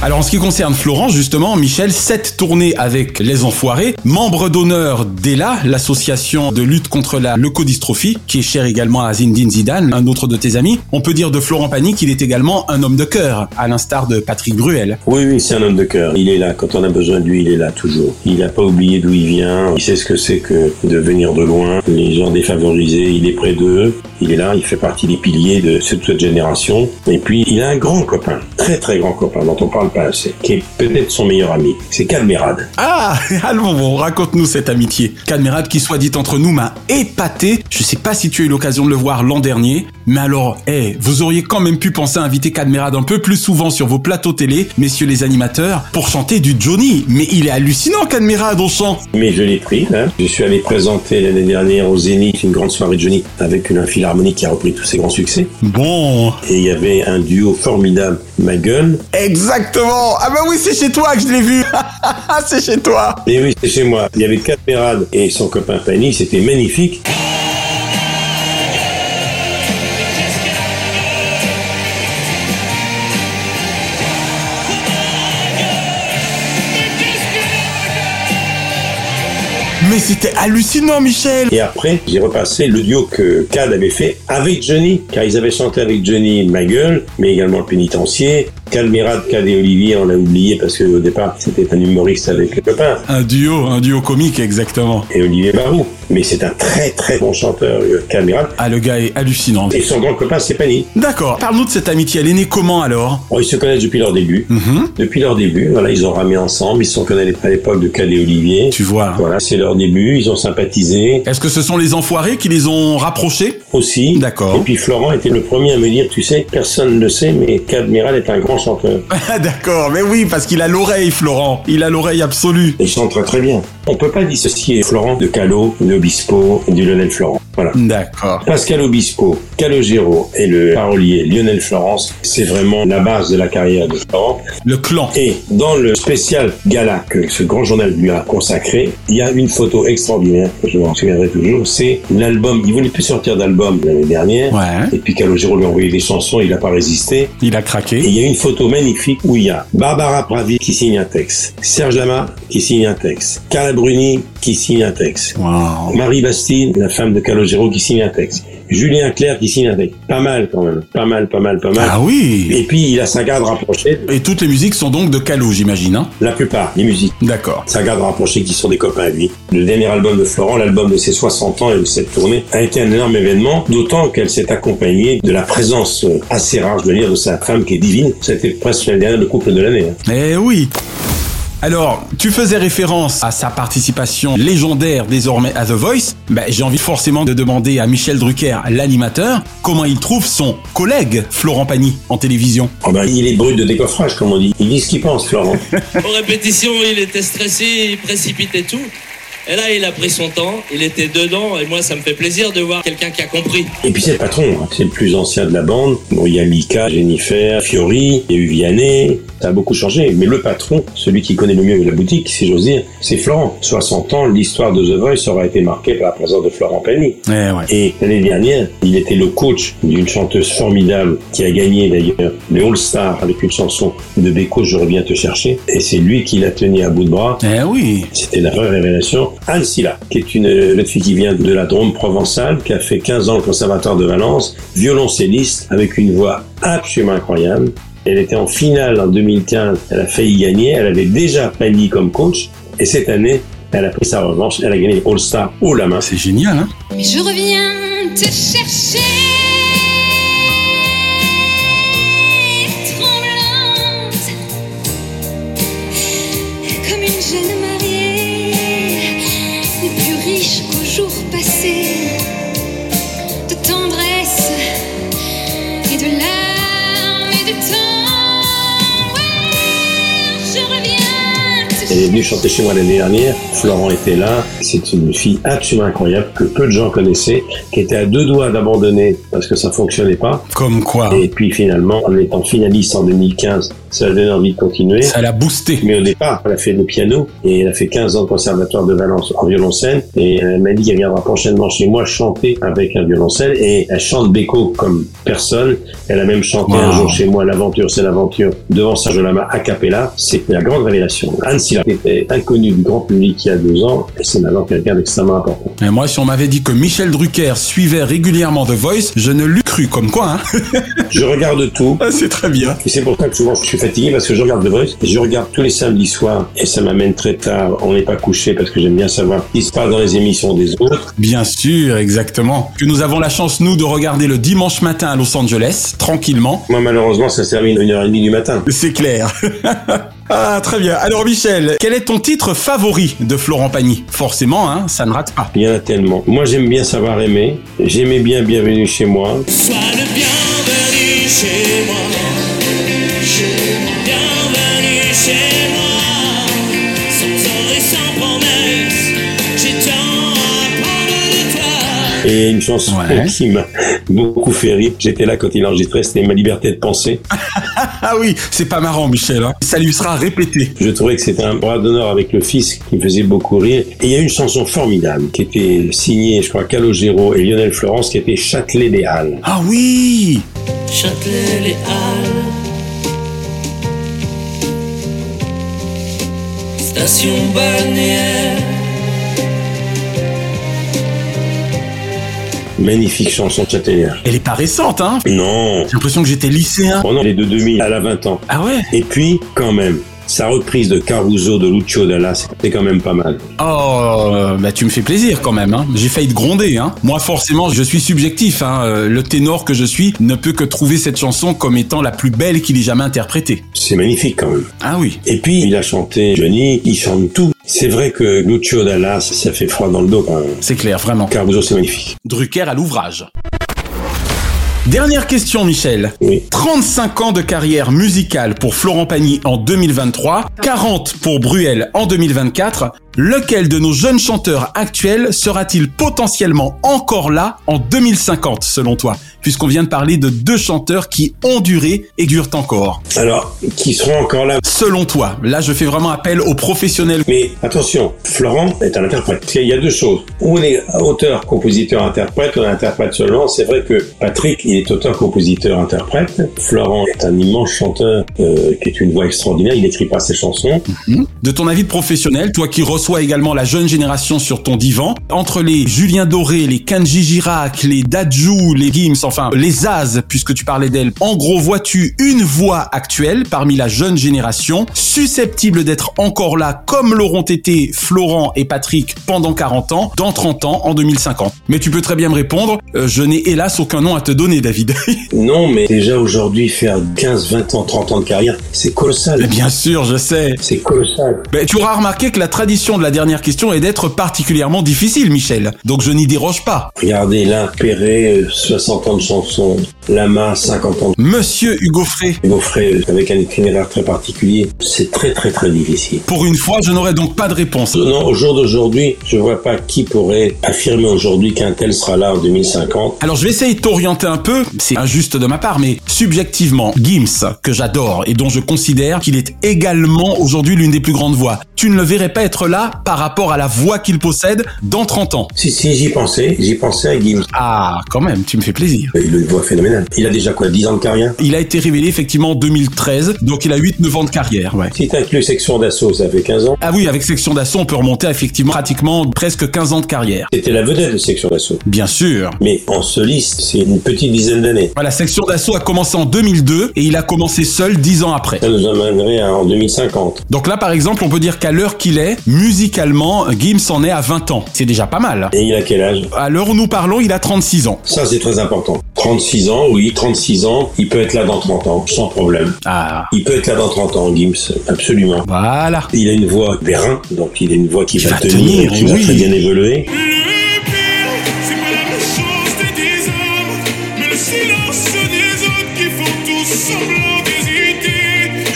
Alors en ce qui concerne Florent, justement, Michel, sept tournées avec Les Enfoirés, membre d'honneur d'ELA, l'association de lutte contre la leucodystrophie, qui est chère également à Zinedine Zidane, un autre de tes amis. On peut dire de Florent Pagny qu'il est également un homme de cœur, à l'instar de Patrick Bruel.
Oui, oui, c'est un homme de cœur. Il est là. Quand on a besoin de lui, il est là toujours. Il n'a pas oublié d'où il vient. Il sait ce que c'est que de venir de loin. Les gens défavorisés, il est près d'eux. Il est là, il fait partie des piliers de cette cette génération. Et puis, il a un grand copain, très très grand copain, dont on parle pas assez, qui est peut-être son meilleur ami. C'est Cadmerade.
Ah, allons, bon, raconte-nous cette amitié. Cadmerade qui, soit dit entre nous, m'a épaté. Je sais pas si tu as eu l'occasion de le voir l'an dernier, mais alors, eh, vous auriez quand même pu penser à inviter Cadmerade un peu plus souvent sur vos plateaux télé, messieurs les animateurs, pour chanter du Johnny. Mais il est hallucinant, Cadmerade, on chant.
Mais je l'ai pris, hein. Je suis allé présenter l'année dernière au Zénith une grande soirée de Johnny avec une philharmonique qui a repris tous ses grands succès.
Bon.
Et il y avait un duo formidable, Ma Gueule.
Exactement. Ah bah oui, c'est chez toi que je l'ai vu. c'est chez toi.
Et oui, c'est chez moi. Il y avait Cadmerade et son copain Fanny, c'était magnifique.
Mais c'était hallucinant, Michel.
Et après, j'ai repassé le duo que Cad avait fait avec Johnny, car ils avaient chanté avec Johnny Ma Gueule, mais également le pénitencier. Calmerade, Cad et Olivier, on l'a oublié parce qu'au départ, c'était un humoriste avec le copain.
Un duo, un duo comique, exactement.
Et Olivier Barou. Mais c'est un très très bon chanteur, euh, Calmerade.
Ah, le gars est hallucinant.
Et son grand copain, c'est Fanny.
D'accord. Parle-nous de cette amitié. Elle est née comment alors?
Bon, ils se connaissent depuis leur début.
Mhm.
Depuis leur début, voilà, ils ont ramé ensemble. Ils se sont connus à l'époque de Cad et Olivier.
Tu vois.
Voilà, c'est leur début. Ils ont sympathisé
Est-ce que ce sont les enfoirés qui les ont rapprochés?
Aussi.
D'accord.
Et puis Florent était le premier à me dire, tu sais, personne ne le sait, mais Cadmiral est un grand chanteur.
D'accord, mais oui, parce qu'il a l'oreille, Florent. Il a l'oreille absolue.
Et il chante très bien. On peut pas dissocier Florent de Calo, de Obispo et du Lionel Florent. Voilà.
D'accord.
Pascal Obispo, Calogero et le parolier Lionel Florence, c'est vraiment la base de la carrière de Florent.
Le clan.
Et dans le spécial gala que ce grand journal lui a consacré, il y a une photo extraordinaire, je m'en souviendrai toujours, c'est l'album, il voulait plus sortir d'album l'année dernière,
Ouais.
et puis Calogero lui a envoyé des chansons, il n'a pas résisté,
Il a
et
craqué.
il y a une photo magnifique où il y a Barbara Pravi qui signe un texte, Serge Lama qui signe un texte, Carla Bruni qui signe un texte,
Wow.
Marie Bastide, la femme de Calogero, qui signe un texte. Julien Clerc qui signe un texte. Pas mal quand même. Pas mal, pas mal, pas mal.
Ah oui.
Et puis il a sa garde rapprochée.
Et toutes les musiques sont donc de Calo, j'imagine. Hein?
La plupart, les musiques.
D'accord.
Sa garde rapprochée qui sont des copains à lui. Le dernier album de Florent, l'album de ses 60 ans et de cette tournée, a été un énorme événement, d'autant qu'elle s'est accompagnée de la présence assez rare, je dois dire, de sa femme qui est divine. C'était presque l'année dernière le couple de l'année. hein.
Eh oui. Alors, tu faisais référence à sa participation légendaire désormais à The Voice. Ben, j'ai envie forcément de demander à Michel Drucker, l'animateur, comment il trouve son collègue Florent Pagny en télévision.
Oh ben, il est brut de décoffrage, comme on dit. Il dit ce qu'il pense, Florent.
Aux répétitions, il était stressé, il précipitait tout. Et là, il a pris son temps, il était dedans, et moi, ça me fait plaisir de voir quelqu'un qui a compris.
Et puis c'est le patron, hein. c'est le plus ancien de la bande. Bon, il y a Mika, Jennifer, Fiori, il y a eu Vianney, ça a beaucoup changé. Mais le patron, celui qui connaît le mieux la boutique, si j'ose dire, c'est Florent. 60 ans, l'histoire de The Voice aura été marquée par la présence de Florent Pagny.
Eh ouais.
Et l'année dernière, il était le coach d'une chanteuse formidable qui a gagné d'ailleurs le All Star avec une chanson de Beko, Je reviens te chercher. Et c'est lui qui l'a tenu à bout de bras.
Eh oui.
C'était la vraie révélation. Anne Silla, qui est une jeune fille qui vient de la Drôme provençale, qui a fait 15 ans au Conservatoire de Valence, violoncelliste, avec une voix absolument incroyable. Elle était en finale en 2015, elle a failli gagner, elle avait déjà Pagny comme coach, et cette année, elle a pris sa revanche, elle a gagné All-Star haut la main.
C'est génial, hein?
Mais je reviens te chercher.
Elle est venue chanter chez moi l'année dernière. Florent était là. C'est une fille absolument incroyable que peu de gens connaissaient, qui était à deux doigts d'abandonner parce que ça fonctionnait pas.
Comme quoi.
Et puis finalement, en étant finaliste en 2015, ça a donné envie de continuer.
Ça l'a boosté.
Mais au départ, elle a fait le piano et elle a fait 15 ans de conservatoire de Valence en violoncelle et elle m'a dit qu'elle viendra prochainement chez moi chanter avec un violoncelle et elle chante Beko comme personne. Elle a même chanté
Wow.
un jour chez moi L'aventure, c'est l'aventure devant Sergio Lama a cappella. C'était la grande révélation. Anne Silla était inconnue du grand public il y a deux ans et c'est maintenant quelqu'un d'extrêmement important.
Et moi, si on m'avait dit que Michel Drucker suivait régulièrement The Voice, je ne l'eus cru comme quoi, hein.
Je regarde tout.
Ah, c'est très bien.
Et c'est pour ça que souvent je suis fatigué parce que je regarde The Voice et je regarde tous les samedis soirs et ça m'amène très tard. On n'est pas couché parce que j'aime bien savoir ce qui se passe dans les émissions des autres.
Bien sûr, exactement. Que nous avons la chance, nous, de regarder le dimanche matin à Los Angeles, tranquillement.
Moi, malheureusement, ça se termine à 1h30 du matin.
C'est clair. ah, très bien. Alors, Michel, quel est ton titre favori de Florent Pagny? Forcément, hein, ça ne rate pas.
Il y en a tellement. Moi, j'aime bien savoir aimer. J'aimais bien Bienvenue chez moi.
Sois le bienvenu chez moi. Et
une chanson
Ouais.
qui m'a beaucoup fait rire. J'étais là quand il enregistrait, c'était Ma liberté de penser.
Ah oui, c'est pas marrant, Michel. hein. Ça lui sera répété.
Je trouvais que c'était un bras d'honneur avec le fils qui me faisait beaucoup rire. Et il y a une chanson formidable qui était signée, je crois, Calogero et Lionel Florence, qui était Châtelet des Halles.
Ah oui
Châtelet les Halles. Station balnéaire.
Magnifique chanson châtelière.
Elle est pas récente, hein?
Non.
J'ai l'impression que j'étais lycéen.
Oh non, elle est de 2000, elle a 20 ans.
Ah ouais?
Et puis, quand même, sa reprise de Caruso de Lucio Dalla, c'était quand même pas mal.
Oh, euh, bah tu me fais plaisir quand même. Hein. J'ai failli te gronder. Hein. Moi, forcément, je suis subjectif. Hein. Euh, Le ténor que je suis ne peut que trouver cette chanson comme étant la plus belle qu'il ait jamais interprétée.
C'est magnifique quand même.
Ah oui.
Et puis, il a chanté Johnny, il chante tout. C'est vrai que Lucio Dalla, ça, ça fait froid dans le dos quand même.
C'est clair, vraiment.
Caruso, c'est magnifique.
Drucker à l'ouvrage. Dernière question, Michel.
Oui.
35 ans de carrière musicale pour Florent Pagny en 2023, 40 pour Bruel en 2024. Lequel de nos jeunes chanteurs actuels sera-t-il potentiellement encore là en 2050, selon toi? Puisqu'on vient de parler de deux chanteurs qui ont duré et durent encore.
Alors, qui seront encore là?
Selon toi, là je fais vraiment appel aux professionnels.
Mais attention, Florent est un interprète. Qu'il y a deux choses. Ou on est auteur, compositeur, interprète, ou on interprète seulement. C'est vrai que Patrick, il est auteur, compositeur, interprète. Florent est un immense chanteur euh, qui est une voix extraordinaire. Il n'écrit pas ses chansons.
De ton avis de professionnel, toi qui reçois également la jeune génération sur ton divan, entre les Julien Doré, les Kanji Girac, les Dadju, les Gims, enfin les Zaz, puisque tu parlais d'elle, en gros vois-tu une voix actuelle parmi la jeune génération, susceptible d'être encore là comme l'auront été Florent et Patrick pendant 40 ans, dans 30 ans, en 2050 Mais tu peux très bien me répondre, euh, je n'ai hélas aucun nom à te donner David.
Non, mais déjà aujourd'hui, faire 15, 20 ans, 30 ans de carrière, c'est colossal.
Mais bien sûr, je sais.
C'est colossal.
Mais tu auras remarqué que la tradition de la dernière question est d'être particulièrement difficile, Michel. Donc je n'y déroge pas.
Regardez là, Perret, euh, 60 ans de chansons. Lama, 50 ans.
Monsieur Hugo Frey.
Hugo Frey, euh, avec un itinéraire très particulier, c'est très très très difficile.
Pour une fois, je n'aurai donc pas de réponse.
Non, au jour d'aujourd'hui, je vois pas qui pourrait affirmer aujourd'hui qu'un tel sera là en 2050.
Alors je vais essayer de t'orienter un peu, c'est injuste de ma part, mais subjectivement, Gims, que j'adore et dont je considère qu'il est également aujourd'hui l'une des plus grandes voix, tu ne le verrais pas être là par rapport à la voix qu'il possède dans 30 ans.
Si, si, j'y pensais, j'y pensais à Gims.
Ah, quand même, tu me fais plaisir.
Il a une voix phénoménale. Il a déjà quoi, 10 ans de carrière?
Il a été révélé effectivement en 2013, donc il a 8-9 ans de carrière, ouais.
Si t'inclus section d'assaut, ça fait 15 ans.
Ah oui, avec Section d'Assaut, on peut remonter à effectivement pratiquement presque 15 ans de carrière.
C'était la vedette de section d'assaut.
Bien sûr.
Mais en soliste, c'est une petite dizaine d'années.
Voilà, Section d'Assaut a commencé en 2002 et il a commencé seul 10 ans après.
Ça nous amènerait en 2050.
Donc là, par exemple, on peut dire qu'à l'heure qu'il est, musicalement, Gims en est à 20 ans. C'est déjà pas mal.
Et il a quel âge?
À l'heure où nous parlons, il a 36 ans.
Ça, c'est très important. 36 ans, oui, 36 ans, il peut être là dans 30 ans, sans problème.
Ah.
Il peut être là dans 30 ans, Gims, absolument.
Voilà.
Il a une voix d'airain, donc il a une voix qui, va,
va
tenir,
tenir,
qui va très bien évoluer.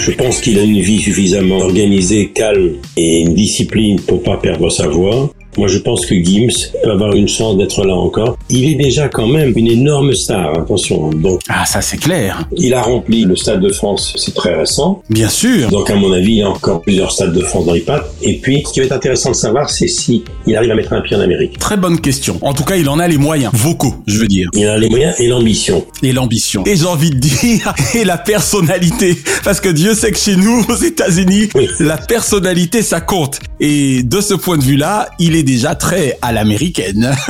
Je pense qu'il a une vie suffisamment organisée, calme et une discipline pour pas perdre sa voix. Moi, je pense que Gims peut avoir une chance d'être là encore. Il est déjà quand même une énorme star, attention. Donc,
Ah, ça c'est clair.
il a rempli le Stade de France, c'est très récent.
Bien sûr.
Donc, à mon avis, il a encore plusieurs Stades de France dans les pattes. Et puis, ce qui va être intéressant de savoir, c'est si il arrive à mettre un pied en Amérique.
Très bonne question. En tout cas, il en a les moyens, vocaux, je veux dire.
Il a les moyens et l'ambition.
Et l'ambition. Et j'ai envie de dire, et la personnalité. Parce que Dieu sait que chez nous, aux États-Unis, la personnalité, ça compte. Et de ce point de vue-là, il est déjà très à l'américaine.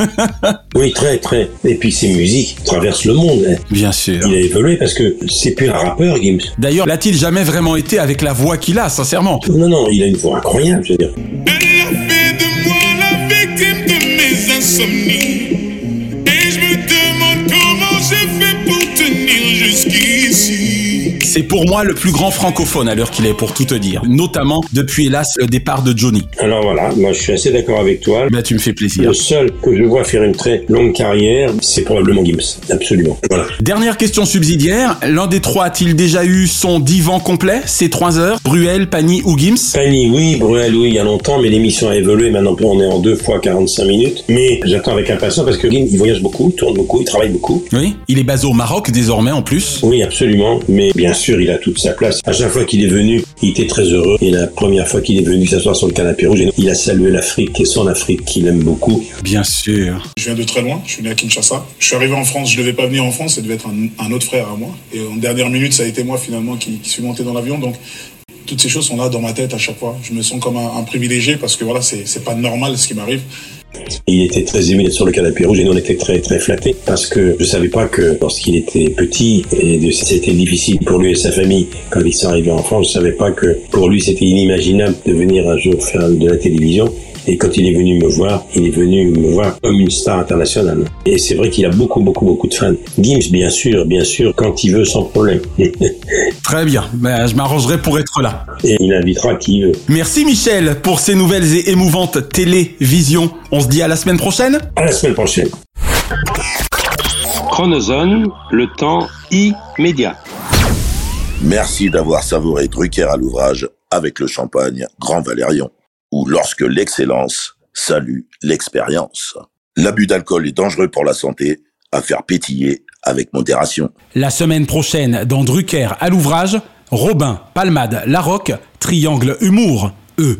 Oui, très, très. Et puis, ses musiques traversent le monde. hein.
Bien sûr.
Il a évolué parce que c'est plus un rappeur, Gims.
D'ailleurs, l'a-t-il jamais vraiment été avec la voix qu'il a, sincèrement?
Non, non, il a une voix incroyable, je veux dire.
victime de mes insomnies. Et je me demande comment j'ai fait pour tenir jusqu'ici.
C'est pour moi le plus grand francophone à l'heure qu'il est, pour tout te dire. Notamment depuis, hélas, le départ de Johnny.
Alors voilà, moi je suis assez d'accord avec toi.
Bah, tu me fais plaisir.
Le seul que je vois faire une très longue carrière, c'est probablement Gims. Absolument. Voilà.
Dernière question subsidiaire. L'un des trois a-t-il déjà eu son divan complet, ces trois heures? Bruel, Pani ou Gims
Fanny, oui, Bruel, oui, il y a longtemps, mais l'émission a évolué. Maintenant, on est en deux fois 45 minutes. Mais j'attends avec impatience parce que Gims, il voyage beaucoup, il tourne beaucoup, il travaille beaucoup.
Oui. Il est basé au Maroc désormais en plus.
Oui, absolument. Mais bien sûr, il a toute sa place. À chaque fois qu'il est venu, il était très heureux. Et la première fois qu'il est venu s'asseoir sur le canapé rouge, il a salué l'Afrique et son Afrique qu'il aime beaucoup.
Bien sûr.
Je viens de très loin, je suis né à Kinshasa. Je suis arrivé en France, je devais pas venir en France, ça devait être un, un autre frère à moi. Et en dernière minute, ça a été moi finalement qui, qui suis monté dans l'avion. Donc toutes ces choses sont là dans ma tête à chaque fois. Je me sens comme un, un privilégié parce que voilà, c'est pas normal ce qui m'arrive.
Il était très aimé d'être sur le canapé rouge et nous on était très très flattés parce que je savais pas que lorsqu'il était petit et c'était difficile pour lui et sa famille quand ils sont arrivés en France, je savais pas que pour lui c'était inimaginable de venir un jour faire de la télévision. Et quand il est venu me voir, il est venu me voir comme une star internationale. Et c'est vrai qu'il a beaucoup, beaucoup, beaucoup de fans. Gims, bien sûr, bien sûr, quand il veut, sans problème.
Très bien. Ben, je m'arrangerai pour être là.
Et il invitera qui veut.
Merci Michel pour ces nouvelles et émouvantes télévisions. On se dit à la semaine prochaine
À la semaine prochaine.
Chronozone, le temps immédiat.
Merci d'avoir savouré Drucker à l'ouvrage avec le champagne Grand Valérion, ou lorsque l'excellence salue l'expérience. L'abus d'alcool est dangereux pour la santé, à faire pétiller avec modération.
La semaine prochaine, dans Drucker à l'ouvrage, Robin, Palmade, Larocque, Triangle Humour, eux.